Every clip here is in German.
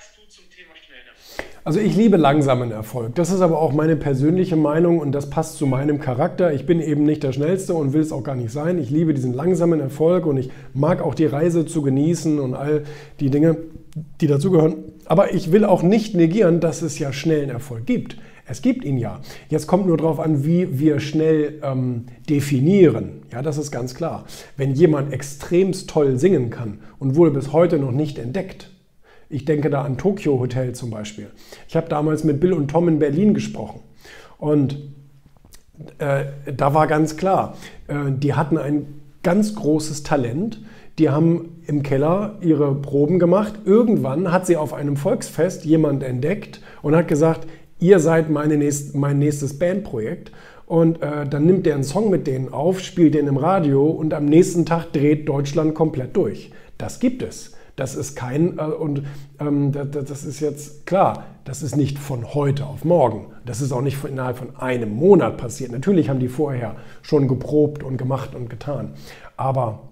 sagst du zum Thema schnellen Erfolg? Also ich liebe langsamen Erfolg. Das ist aber auch meine persönliche Meinung und das passt zu meinem Charakter. Ich bin eben nicht der Schnellste und will es auch gar nicht sein. Ich liebe diesen langsamen Erfolg und ich mag auch die Reise zu genießen und all die Dinge, die dazugehören. Aber ich will auch nicht negieren, dass es ja schnellen Erfolg gibt. Es gibt ihn ja. Jetzt kommt nur darauf an, wie wir schnell ähm, definieren. Ja, das ist ganz klar. Wenn jemand extremst toll singen kann und wurde bis heute noch nicht entdeckt, ich denke da an Tokyo Hotel zum Beispiel. Ich habe damals mit Bill und Tom in Berlin gesprochen und äh, da war ganz klar, äh, die hatten ein ganz großes Talent. Die haben im Keller ihre Proben gemacht. Irgendwann hat sie auf einem Volksfest jemand entdeckt und hat gesagt, ihr seid nächst, mein nächstes Bandprojekt. Und äh, dann nimmt der einen Song mit denen auf, spielt den im Radio und am nächsten Tag dreht Deutschland komplett durch. Das gibt es. Das ist kein, äh, und ähm, das, das, ist jetzt klar, das ist nicht von heute auf morgen. Das ist auch nicht innerhalb von einem Monat passiert. Natürlich haben die vorher schon geprobt und gemacht und getan. Aber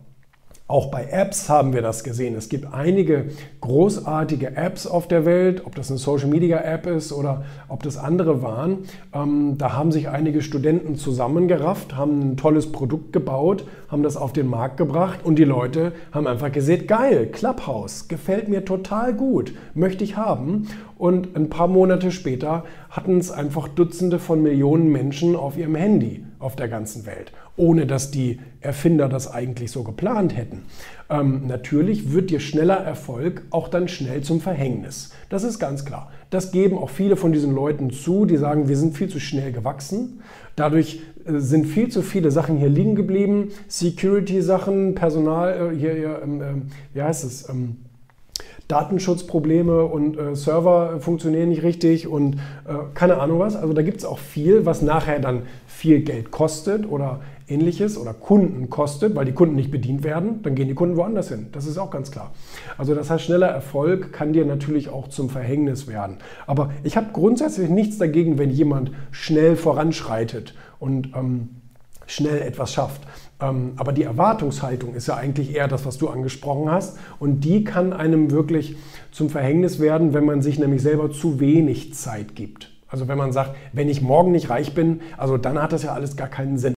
auch bei Apps haben wir das gesehen. Es gibt einige großartige Apps auf der Welt, ob das eine Social Media App ist oder ob das andere waren. Ähm, da haben sich einige Studenten zusammengerafft, haben ein tolles Produkt gebaut, haben das auf den Markt gebracht und die Leute haben einfach gesehen, geil, Clubhouse, gefällt mir total gut, möchte ich haben. Und ein paar Monate später hatten es einfach Dutzende von Millionen Menschen auf ihrem Handy auf der ganzen Welt ohne dass die Erfinder das eigentlich so geplant hätten. Ähm, natürlich wird dir schneller Erfolg auch dann schnell zum Verhängnis. Das ist ganz klar. Das geben auch viele von diesen Leuten zu, die sagen, wir sind viel zu schnell gewachsen. Dadurch äh, sind viel zu viele Sachen hier liegen geblieben. Security-Sachen, Personal, äh, hier, hier ähm, äh, wie heißt es? Ähm, Datenschutzprobleme und äh, Server funktionieren nicht richtig und äh, keine Ahnung was. Also da gibt es auch viel, was nachher dann viel Geld kostet oder ähnliches oder Kunden kostet, weil die Kunden nicht bedient werden, dann gehen die Kunden woanders hin. Das ist auch ganz klar. Also das heißt, schneller Erfolg kann dir natürlich auch zum Verhängnis werden. Aber ich habe grundsätzlich nichts dagegen, wenn jemand schnell voranschreitet und ähm, schnell etwas schafft. Ähm, aber die Erwartungshaltung ist ja eigentlich eher das, was du angesprochen hast. Und die kann einem wirklich zum Verhängnis werden, wenn man sich nämlich selber zu wenig Zeit gibt. Also wenn man sagt, wenn ich morgen nicht reich bin, also dann hat das ja alles gar keinen Sinn.